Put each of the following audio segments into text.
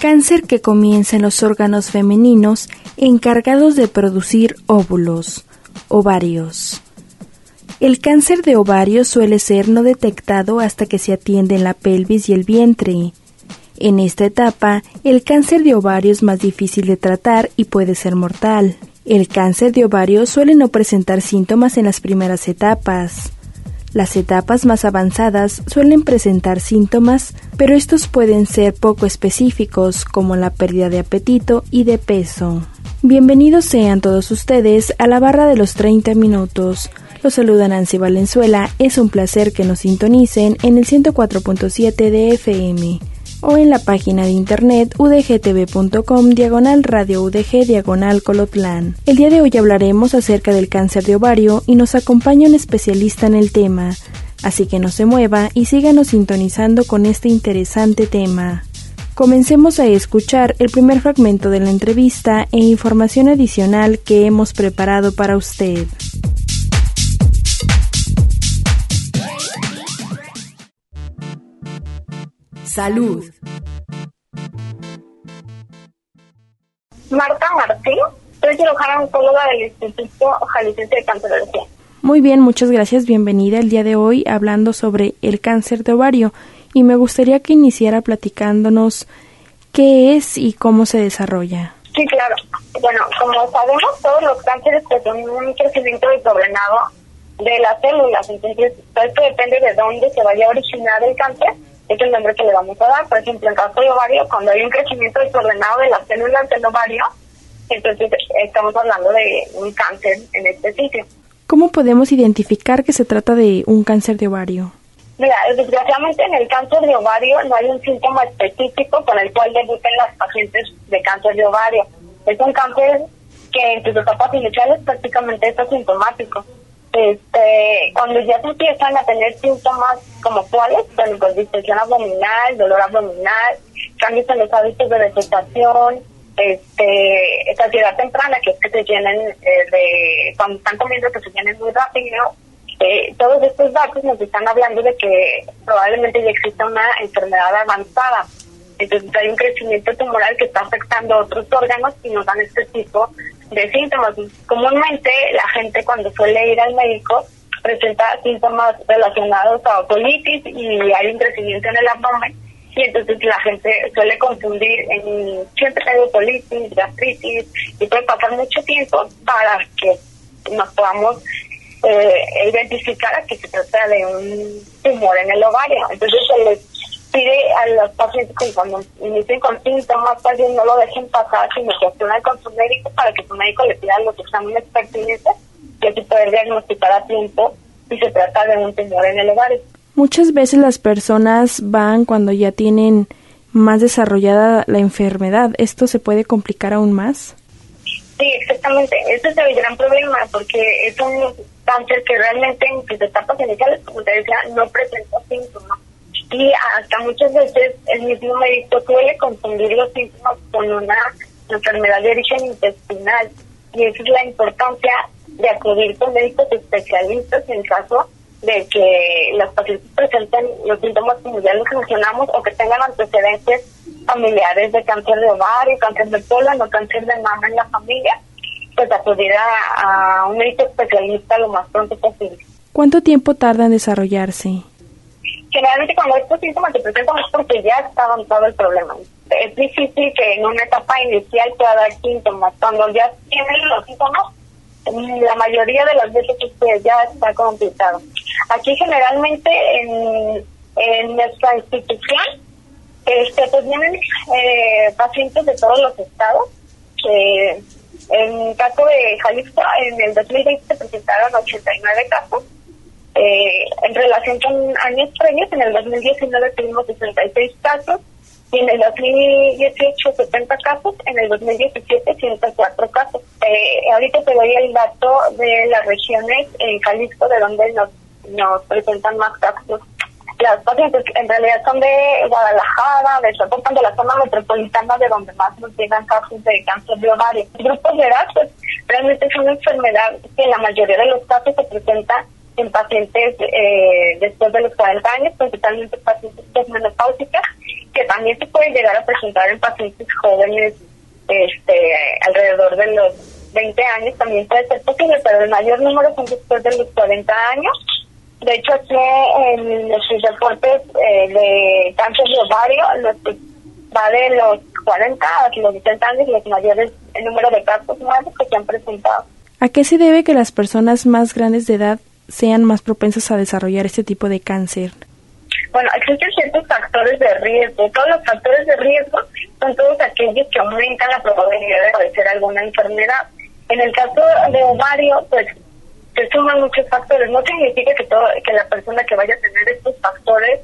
Cáncer que comienza en los órganos femeninos encargados de producir óvulos, ovarios. El cáncer de ovario suele ser no detectado hasta que se atiende en la pelvis y el vientre. En esta etapa, el cáncer de ovario es más difícil de tratar y puede ser mortal. El cáncer de ovario suele no presentar síntomas en las primeras etapas. Las etapas más avanzadas suelen presentar síntomas, pero estos pueden ser poco específicos, como la pérdida de apetito y de peso. Bienvenidos sean todos ustedes a la barra de los 30 minutos. Los saluda Nancy Valenzuela, es un placer que nos sintonicen en el 104.7 de FM o en la página de internet udgtv.com diagonal radio udg diagonal colotlán. El día de hoy hablaremos acerca del cáncer de ovario y nos acompaña un especialista en el tema, así que no se mueva y síganos sintonizando con este interesante tema. Comencemos a escuchar el primer fragmento de la entrevista e información adicional que hemos preparado para usted. Salud. Marta Martín, soy cirujana oncóloga del Instituto Jalisciense de Cancerología. Muy bien, muchas gracias. Bienvenida el día de hoy hablando sobre el cáncer de ovario y me gustaría que iniciara platicándonos qué es y cómo se desarrolla. Sí, claro. Bueno, como sabemos, todos los cánceres pues, son un crecimiento desordenado de las células. Entonces, todo esto depende de dónde se vaya a originar el cáncer, es el nombre que le vamos a dar. Por ejemplo, en caso de ovario, cuando hay un crecimiento desordenado de las células del ovario, entonces estamos hablando de un cáncer en este sitio. ¿Cómo podemos identificar que se trata de un cáncer de ovario? Mira, desgraciadamente en el cáncer de ovario no hay un síntoma específico con el cual debuten las pacientes de cáncer de ovario. Es un cáncer que en sus etapas iniciales prácticamente es asintomático. Este, cuando ya se empiezan a tener síntomas como cuáles, bueno, pues distensión abdominal, dolor abdominal, cambios en los hábitos de vegetación, este, saciedad temprana, que es que se llenen eh, de, cuando están comiendo que se llenen muy rápido, eh, todos estos datos nos están hablando de que probablemente ya exista una enfermedad avanzada. Entonces hay un crecimiento tumoral que está afectando a otros órganos y nos dan este tipo de síntomas. Comúnmente la gente cuando suele ir al médico presenta síntomas relacionados a colitis y hay un crecimiento en el abdomen y entonces la gente suele confundir en siempre tengo colitis, gastritis y puede pasar mucho tiempo para que nos podamos eh, identificar a que se trata de un tumor en el ovario. Entonces se les pide a los pacientes que cuando inicien con síntomas, pues no lo dejen pasar, sino que actúen con su médico para que su médico le pida los exámenes pertinentes y así poder diagnosticar a tiempo si se trata de un tumor en el ovario. Muchas veces las personas van cuando ya tienen más desarrollada la enfermedad. ¿Esto se puede complicar aún más? Sí, exactamente. Ese es el gran problema porque es un cáncer que realmente en sus etapas iniciales, como te decía, no presenta síntomas. Y hasta muchas veces el mismo médico suele confundir los síntomas con una enfermedad de origen intestinal. Y esa es la importancia de acudir con médicos especialistas en caso de que los pacientes presenten los síntomas como ya los mencionamos o que tengan antecedentes familiares de cáncer de ovario, cáncer de colon o cáncer de mama en la familia, pues acudir a, a un médico especialista lo más pronto posible. ¿Cuánto tiempo tarda en desarrollarse? Generalmente cuando estos síntomas se presentan es porque ya está avanzado el problema. Es difícil que en una etapa inicial pueda dar síntomas. Cuando ya tienen los síntomas, la mayoría de las veces es que ya está complicado. Aquí generalmente en, en nuestra institución este, pues vienen eh, pacientes de todos los estados. Eh, en caso de Jalisco, en el 2020 se presentaron 89 casos. Eh, en relación con años previos, en el 2019 tuvimos 66 casos y en el 2018 70 casos, en el 2017 104 casos. Eh, ahorita te doy el dato de las regiones en Jalisco de donde nos, nos presentan más casos. Las pacientes en realidad son de Guadalajara, de Zapopan, de la zona metropolitana de donde más nos llegan casos de cáncer de ovario. Grupos de edad, pues realmente es una enfermedad que en la mayoría de los casos se presenta en pacientes eh, después de los 40 años, principalmente pacientes menopáusicas, que también se puede llegar a presentar en pacientes jóvenes este, alrededor de los 20 años, también puede ser posible, pero el mayor número son después de los 40 años. De hecho, aquí en los reportes eh, de cáncer de ovario, los va de los 40 a los 60 años, los mayores el número de casos nuevos que se han presentado. ¿A qué se debe que las personas más grandes de edad sean más propensas a desarrollar este tipo de cáncer? Bueno, existen ciertos factores de riesgo. Todos los factores de riesgo son todos aquellos que aumentan la probabilidad de padecer alguna enfermedad. En el caso de ovario, pues se suman muchos factores. No significa que, todo, que la persona que vaya a tener estos factores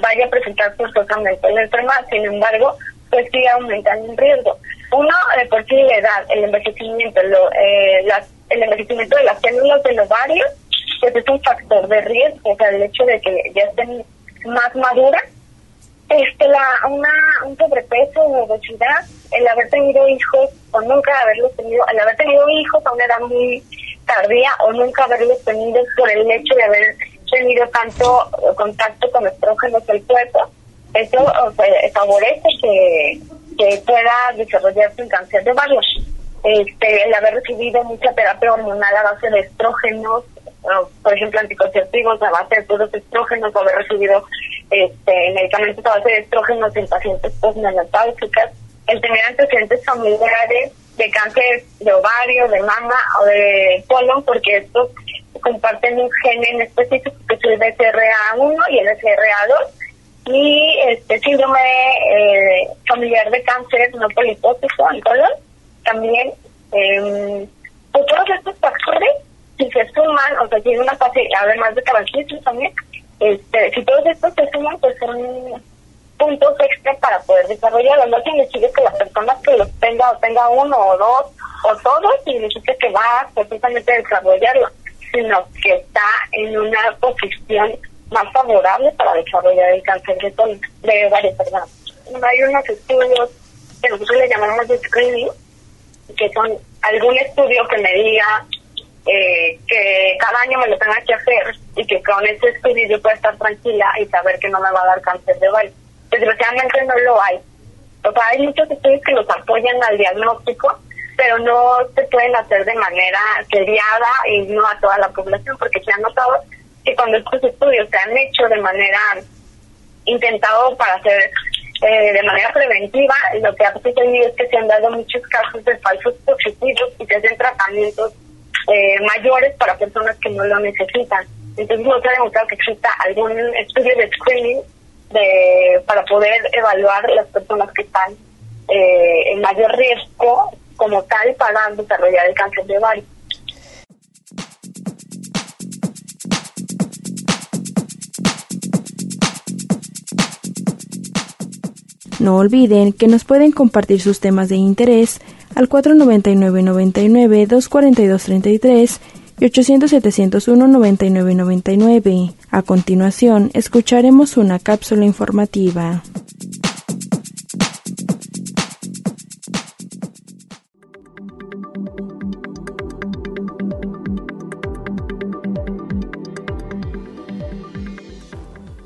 vaya a presentar forzosamente la enfermedad. Sin embargo, pues sí aumentan el riesgo. Uno, por sí la edad, el envejecimiento, lo, eh, el envejecimiento de las células del ovario pues es un factor de riesgo, o sea, el hecho de que ya estén más maduras. Este, la, una, un sobrepeso o obesidad, el haber tenido hijos o nunca haberlos tenido, el haber tenido hijos a una edad muy tardía o nunca haberlos tenido por el hecho de haber tenido tanto contacto con estrógenos del cuerpo, eso favorece que, que pueda desarrollarse un cáncer de varios. Este, el haber recibido mucha terapia hormonal a base de estrógenos, por ejemplo, anticonceptivos a base de puros estrógenos, o haber recibido este, medicamentos a base de estrógenos en pacientes postmenopáusicas, el tener antecedentes familiares de cáncer de ovario, de mama o de colon, porque estos comparten un gen en específico que es el BCRA1 y el BCRA2, y este síndrome eh, familiar de cáncer no polipótico en colon, también. Eh, todos estos factores si se suman, o sea, tiene una fase, además de tabaquismo también, este, si todos estos se suman, pues son puntos extra para poder desarrollarlo. No significa que la persona que los tenga o tenga uno o dos o todos, significa que va a desarrollarlo, sino que está en una posición más favorable para desarrollar el cáncer de colon, de personas. Hay unos estudios que nosotros le llamamos de screening, que son algún estudio que me diga eh, que cada año me lo tenga que hacer y que con ese estudio yo pueda estar tranquila y saber que no me va a dar cáncer de ovario. Desgraciadamente no lo hay. O sea, hay muchos estudios que nos apoyan al diagnóstico, pero no se pueden hacer de manera seriada y no a toda la población, porque se ha notado que cuando estos estudios se han hecho de manera intentado para hacer eh, de manera preventiva, lo que ha sucedido es que se han dado muchos casos de falsos positivos y se hacen tratamientos eh, mayores para personas que no lo necesitan. Entonces no se ha demostrado que exista algún estudio de screening para poder evaluar las personas que están eh, en mayor riesgo como tal para desarrollar el cáncer de ovario. No olviden que nos pueden compartir sus temas de interés al 499-99, 242-33 y 800-701-9999. A continuación, escucharemos una cápsula informativa.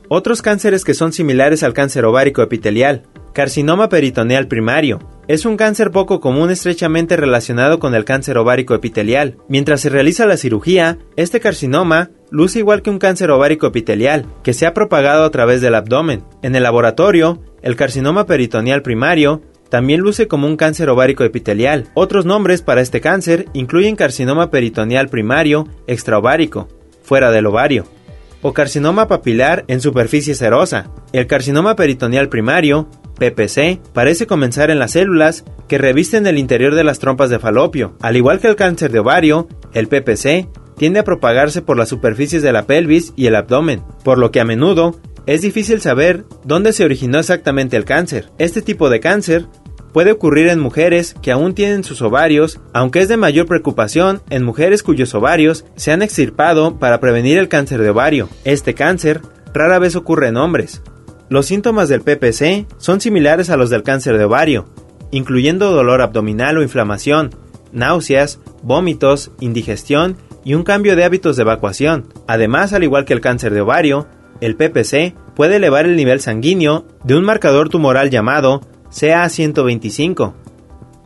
Otros cánceres que son similares al cáncer ovárico epitelial Carcinoma peritoneal primario. Es un cáncer poco común estrechamente relacionado con el cáncer ovárico epitelial. Mientras se realiza la cirugía, este carcinoma luce igual que un cáncer ovárico epitelial, que se ha propagado a través del abdomen. En el laboratorio, el carcinoma peritoneal primario también luce como un cáncer ovárico epitelial. Otros nombres para este cáncer incluyen carcinoma peritoneal primario extraovárico, fuera del ovario, o carcinoma papilar en superficie serosa. El carcinoma peritoneal primario PPC parece comenzar en las células que revisten el interior de las trompas de falopio. Al igual que el cáncer de ovario, el PPC tiende a propagarse por las superficies de la pelvis y el abdomen, por lo que a menudo es difícil saber dónde se originó exactamente el cáncer. Este tipo de cáncer puede ocurrir en mujeres que aún tienen sus ovarios, aunque es de mayor preocupación en mujeres cuyos ovarios se han extirpado para prevenir el cáncer de ovario. Este cáncer rara vez ocurre en hombres. Los síntomas del PPC son similares a los del cáncer de ovario, incluyendo dolor abdominal o inflamación, náuseas, vómitos, indigestión y un cambio de hábitos de evacuación. Además, al igual que el cáncer de ovario, el PPC puede elevar el nivel sanguíneo de un marcador tumoral llamado CA125.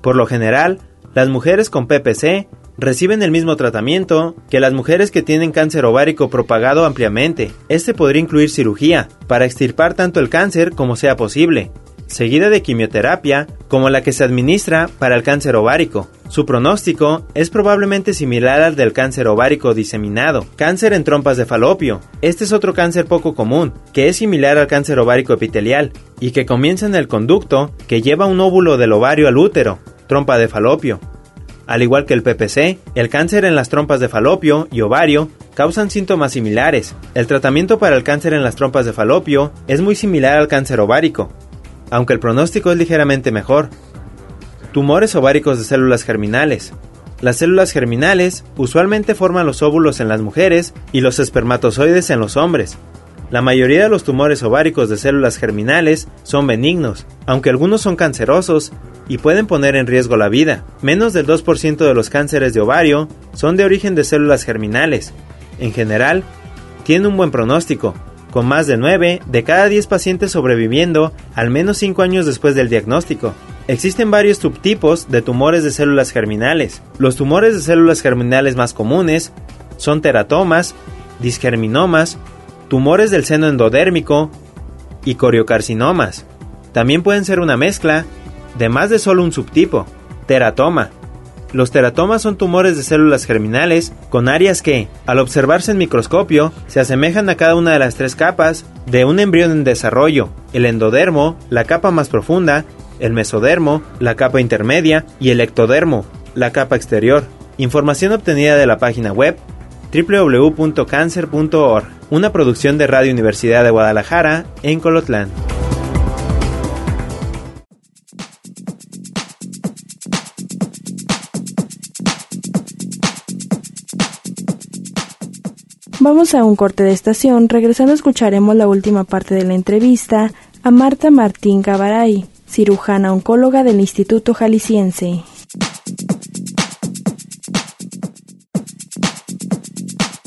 Por lo general, las mujeres con PPC reciben el mismo tratamiento que las mujeres que tienen cáncer ovárico propagado ampliamente. Este podría incluir cirugía para extirpar tanto el cáncer como sea posible, seguida de quimioterapia como la que se administra para el cáncer ovárico. Su pronóstico es probablemente similar al del cáncer ovárico diseminado, cáncer en trompas de falopio. Este es otro cáncer poco común, que es similar al cáncer ovárico epitelial y que comienza en el conducto que lleva un óvulo del ovario al útero, trompa de falopio. Al igual que el PPC, el cáncer en las trompas de falopio y ovario causan síntomas similares. El tratamiento para el cáncer en las trompas de falopio es muy similar al cáncer ovárico, aunque el pronóstico es ligeramente mejor. Tumores ováricos de células germinales. Las células germinales usualmente forman los óvulos en las mujeres y los espermatozoides en los hombres. La mayoría de los tumores ováricos de células germinales son benignos, aunque algunos son cancerosos y pueden poner en riesgo la vida. Menos del 2% de los cánceres de ovario son de origen de células germinales. En general, tienen un buen pronóstico, con más de 9 de cada 10 pacientes sobreviviendo al menos 5 años después del diagnóstico. Existen varios subtipos de tumores de células germinales. Los tumores de células germinales más comunes son teratomas, disgerminomas, tumores del seno endodérmico y coriocarcinomas. También pueden ser una mezcla de más de solo un subtipo, teratoma, los teratomas son tumores de células germinales con áreas que, al observarse en microscopio, se asemejan a cada una de las tres capas de un embrión en desarrollo, el endodermo, la capa más profunda, el mesodermo, la capa intermedia y el ectodermo, la capa exterior. Información obtenida de la página web www.cancer.org, una producción de Radio Universidad de Guadalajara en Colotlán. Vamos a un corte de estación. Regresando escucharemos la última parte de la entrevista a Marta Martín Gabaray, cirujana oncóloga del Instituto Jalisciense.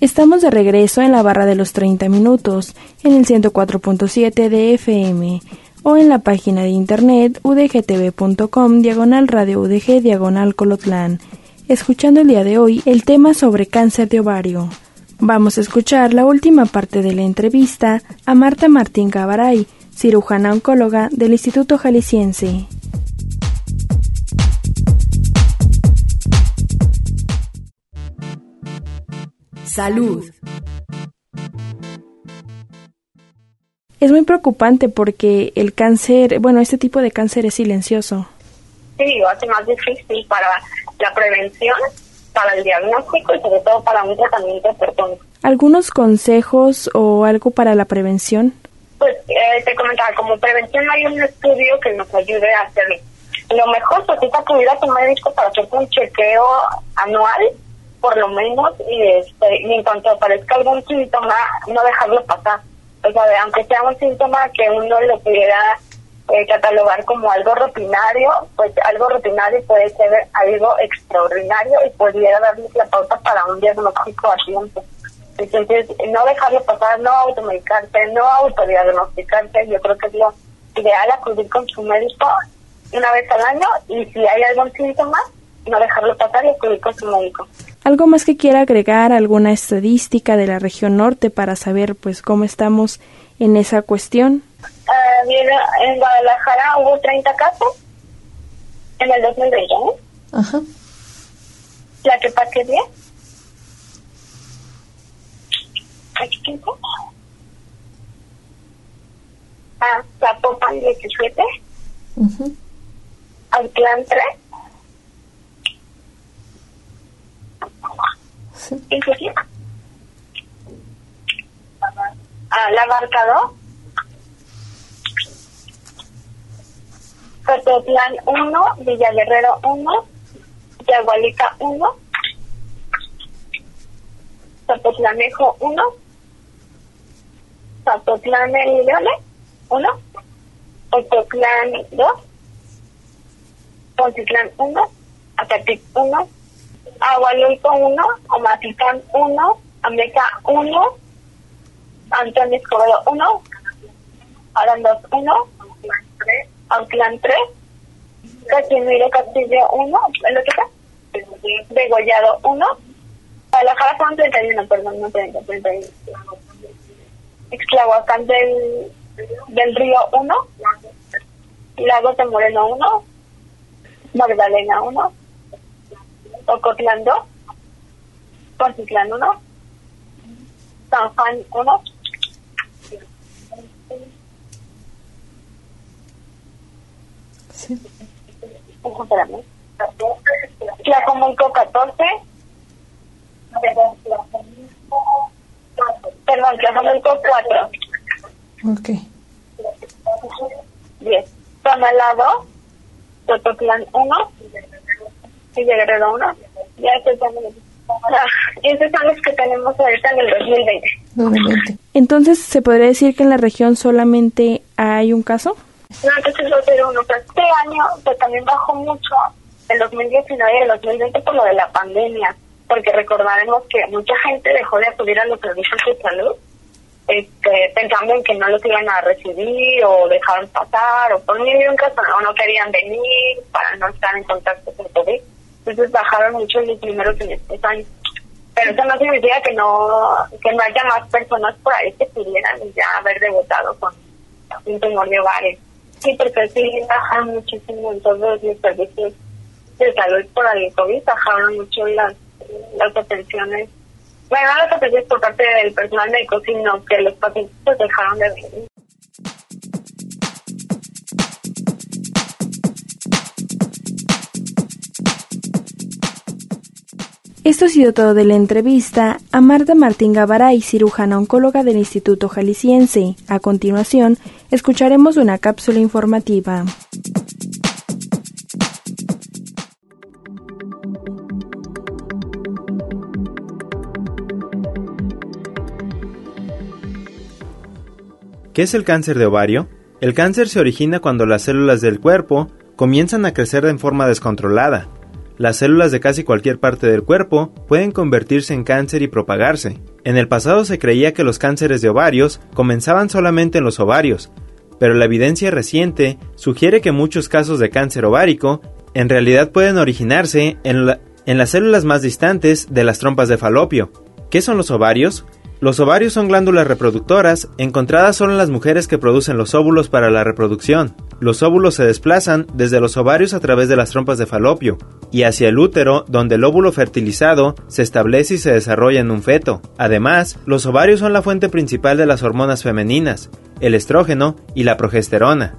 Estamos de regreso en la barra de los 30 minutos, en el 104.7 de FM o en la página de internet udgtv.com diagonal radio udg diagonal colotlán, escuchando el día de hoy el tema sobre cáncer de ovario. Vamos a escuchar la última parte de la entrevista a Marta Martín Cabaray, cirujana oncóloga del Instituto Jalisciense. Salud. Es muy preocupante porque el cáncer, bueno, este tipo de cáncer es silencioso. Sí, lo hace más difícil para la prevención, para el diagnóstico y sobre todo para un tratamiento oportuno. ¿Algunos consejos o algo para la prevención? Pues eh, te comentaba, como prevención hay un estudio que nos ayude a hacerlo. Lo mejor pues es acudir a tu médico para hacerte un chequeo anual, por lo menos, y, este, y en cuanto aparezca algún síntoma, no dejarlo pasar o sea, aunque sea un síntoma que uno lo pudiera eh, catalogar como algo rutinario, pues algo rutinario puede ser algo extraordinario y pudiera darles la pauta para un diagnóstico a. Entonces, no dejarlo pasar, no automedicarse, no autodiagnosticarse, yo creo que es lo ideal acudir con su médico una vez al año y si hay algún síntoma, no dejarlo pasar y acudir con su médico. ¿Algo más que quiera agregar, alguna estadística de la región norte para saber pues cómo estamos en esa cuestión? Uh, en Guadalajara hubo 30 casos en el 2020. Ajá. La que paque 10. ¿Aquí qué Ah, Zapopan 17. Uh Autlán 3. Sí. ¿Y qué Ah, La Barca 2. Cototlán 1, Villa Guerrero 1, Yagualica 1, Zapotlanejo 1, Zapotlán Leone 1, Ototlán 2, Pontitlán 1, Acatic 1, Agualulco 1, Omatitán 1, Ameca 1, Antonio Escobedo 1, Arandos 1, Auckland 3, Casimiro Castillo 1, ¿el otro qué? Degollado 1, Guadalajara son 31, perdón, no 30, 31. Ixtlahuacán del, del Río 1, Lagos de Moreno 1, Magdalena 1, Ocotlán 2, Porcitlán 1, San Juan 1, Sí. Tlacomulco 14. Perdón, Tlacomulco 4. Ok. 10. Tonalado, Tototlán 1. Y Guerrero 1. Ya estoy y esos son los que tenemos ahorita en el 2020. 2020. Entonces, ¿se podría decir que en la región solamente hay un caso? No, entonces va a ser uno. Pero este año pues, también bajó mucho el 2019 y el 2020 por lo de la pandemia, porque recordaremos que mucha gente dejó de acudir a los servicios de salud este, pensando en que no los iban a recibir o dejaron pasar o por mil y un caso no, no querían venir para no estar en contacto con COVID. Entonces bajaron mucho los primeros en estos años. Pero eso no significa que no que no haya más personas por ahí que pudieran ya haber debutado con un tumor de ovario. Sí, porque sí bajaron muchísimo en todos los servicios de salud por el COVID, bajaron mucho las, las atenciones. Bueno, no las atenciones por parte del personal médico, sino que los pacientes pues, dejaron de venir. Esto ha sido todo de la entrevista a Marta Martín Gabaray, cirujana oncóloga del Instituto Jalisciense. A continuación, escucharemos una cápsula informativa. ¿Qué es el cáncer de ovario? El cáncer se origina cuando las células del cuerpo comienzan a crecer en forma descontrolada, las células de casi cualquier parte del cuerpo pueden convertirse en cáncer y propagarse. En el pasado se creía que los cánceres de ovarios comenzaban solamente en los ovarios, pero la evidencia reciente sugiere que muchos casos de cáncer ovárico en realidad pueden originarse en, las células más distantes de las trompas de falopio. ¿Qué son los ovarios? Los ovarios son glándulas reproductoras encontradas solo en las mujeres que producen los óvulos para la reproducción. Los óvulos se desplazan desde los ovarios a través de las trompas de falopio y hacia el útero, donde el óvulo fertilizado se establece y se desarrolla en un feto. Además, los ovarios son la fuente principal de las hormonas femeninas, el estrógeno y la progesterona.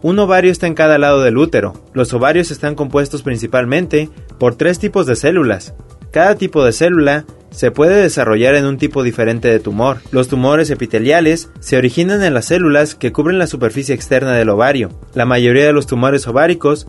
Un ovario está en cada lado del útero. Los ovarios están compuestos principalmente por tres tipos de células. Cada tipo de célula se puede desarrollar en un tipo diferente de tumor. Los tumores epiteliales se originan en las células que cubren la superficie externa del ovario. La mayoría de los tumores ováricos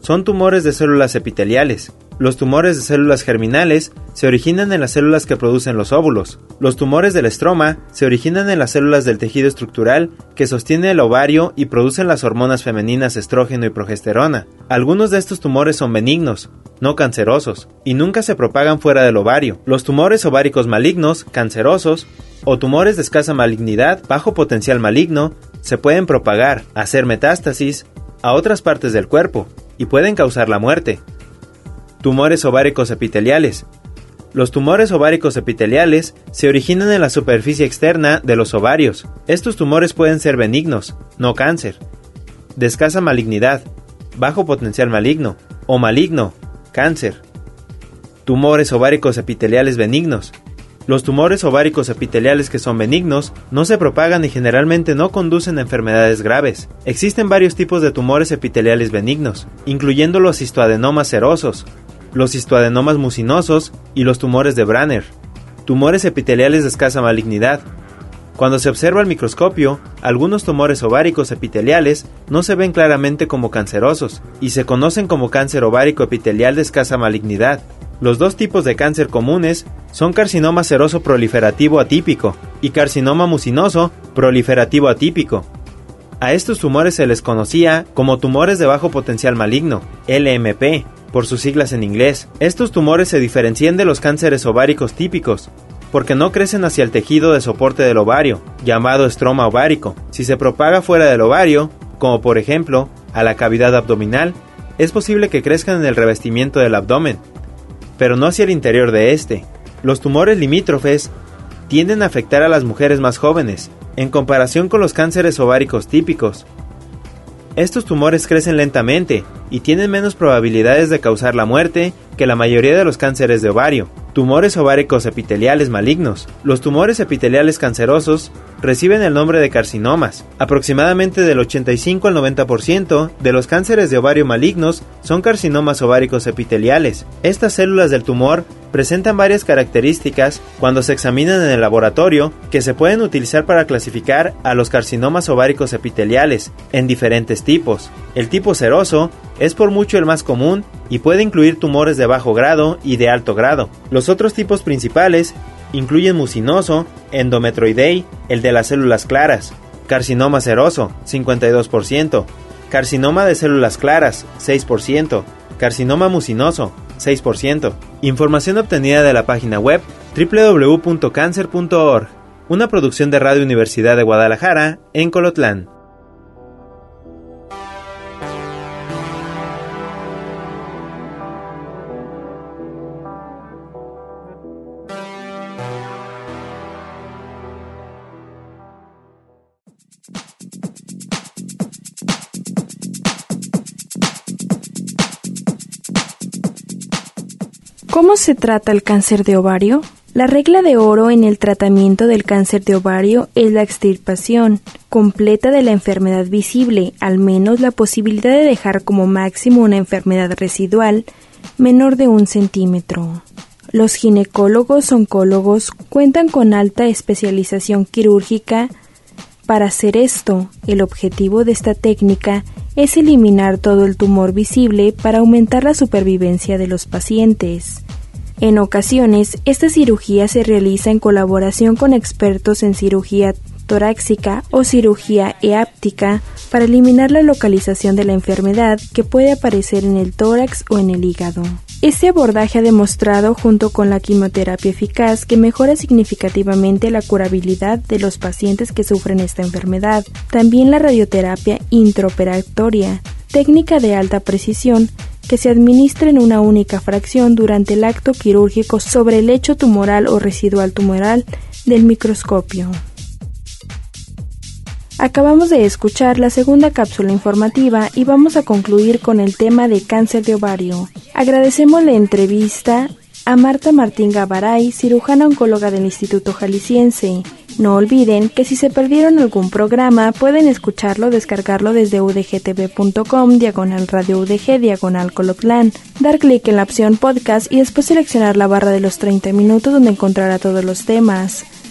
son tumores de células epiteliales. Los tumores de células germinales se originan en las células que producen los óvulos. Los tumores del estroma se originan en las células del tejido estructural que sostiene el ovario y producen las hormonas femeninas estrógeno y progesterona. Algunos de estos tumores son benignos, no cancerosos, y nunca se propagan fuera del ovario. Los tumores ováricos malignos, cancerosos, o tumores de escasa malignidad, bajo potencial maligno, se pueden propagar, hacer metástasis a otras partes del cuerpo y pueden causar la muerte. Tumores ováricos epiteliales. Los tumores ováricos epiteliales se originan en la superficie externa de los ovarios. Estos tumores pueden ser benignos, no cáncer, de escasa malignidad, bajo potencial maligno o maligno, cáncer. Tumores ováricos epiteliales benignos. Los tumores ováricos epiteliales que son benignos no se propagan y generalmente no conducen a enfermedades graves. Existen varios tipos de tumores epiteliales benignos, incluyendo los histoadenomas serosos, los histoadenomas mucinosos y los tumores de Branner. Tumores epiteliales de escasa malignidad. Cuando se observa al microscopio, algunos tumores ováricos epiteliales no se ven claramente como cancerosos y se conocen como cáncer ovárico epitelial de escasa malignidad. Los dos tipos de cáncer comunes son carcinoma seroso proliferativo atípico y carcinoma mucinoso proliferativo atípico. A estos tumores se les conocía como tumores de bajo potencial maligno, LMP, por sus siglas en inglés. Estos tumores se diferencian de los cánceres ováricos típicos, porque no crecen hacia el tejido de soporte del ovario, llamado estroma ovárico. Si se propaga fuera del ovario, como por ejemplo a la cavidad abdominal, es posible que crezcan en el revestimiento del abdomen, pero no hacia el interior de este. Los tumores limítrofes tienden a afectar a las mujeres más jóvenes, en comparación con los cánceres ováricos típicos. Estos tumores crecen lentamente y tienen menos probabilidades de causar la muerte que la mayoría de los cánceres de ovario. Tumores ováricos epiteliales malignos. Los tumores epiteliales cancerosos reciben el nombre de carcinomas. Aproximadamente del 85 al 90% de los cánceres de ovario malignos son carcinomas ováricos epiteliales. Estas células del tumor presentan varias características cuando se examinan en el laboratorio que se pueden utilizar para clasificar a los carcinomas ováricos epiteliales en diferentes tipos. El tipo seroso es por mucho el más común y puede incluir tumores de bajo grado y de alto grado. Los otros tipos principales incluyen mucinoso, endometroidei, el de las células claras, carcinoma seroso, 52%, carcinoma de células claras, 6%, carcinoma mucinoso, 6%. Información obtenida de la página web www.cancer.org, una producción de Radio Universidad de Guadalajara en Colotlán. ¿Cómo se trata el cáncer de ovario? La regla de oro en el tratamiento del cáncer de ovario es la extirpación completa de la enfermedad visible, al menos la posibilidad de dejar como máximo una enfermedad residual menor de un centímetro. Los ginecólogos oncólogos cuentan con alta especialización quirúrgica. Para hacer esto, el objetivo de esta técnica es eliminar todo el tumor visible para aumentar la supervivencia de los pacientes. En ocasiones, esta cirugía se realiza en colaboración con expertos en cirugía torácica o cirugía eáptica para eliminar la localización de la enfermedad que puede aparecer en el tórax o en el hígado. Este abordaje ha demostrado, junto con la quimioterapia eficaz, que mejora significativamente la curabilidad de los pacientes que sufren esta enfermedad. También la radioterapia intraoperatoria, técnica de alta precisión, que se administra en una única fracción durante el acto quirúrgico sobre el lecho tumoral o residual tumoral del microscopio. Acabamos de escuchar la segunda cápsula informativa y vamos a concluir con el tema de cáncer de ovario. Agradecemos la entrevista a Marta Martín Gabaray, cirujana oncóloga del Instituto Jalisciense. No olviden que si se perdieron algún programa pueden escucharlo, descargarlo desde udgtv.com, diagonal radio udg, diagonal coloplan, dar clic en la opción podcast y después seleccionar la barra de los 30 minutos donde encontrará todos los temas.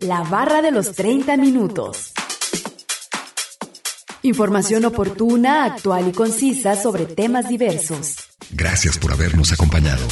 La barra de los 30 minutos. Información oportuna, actual y concisa sobre temas diversos. Gracias por habernos acompañado.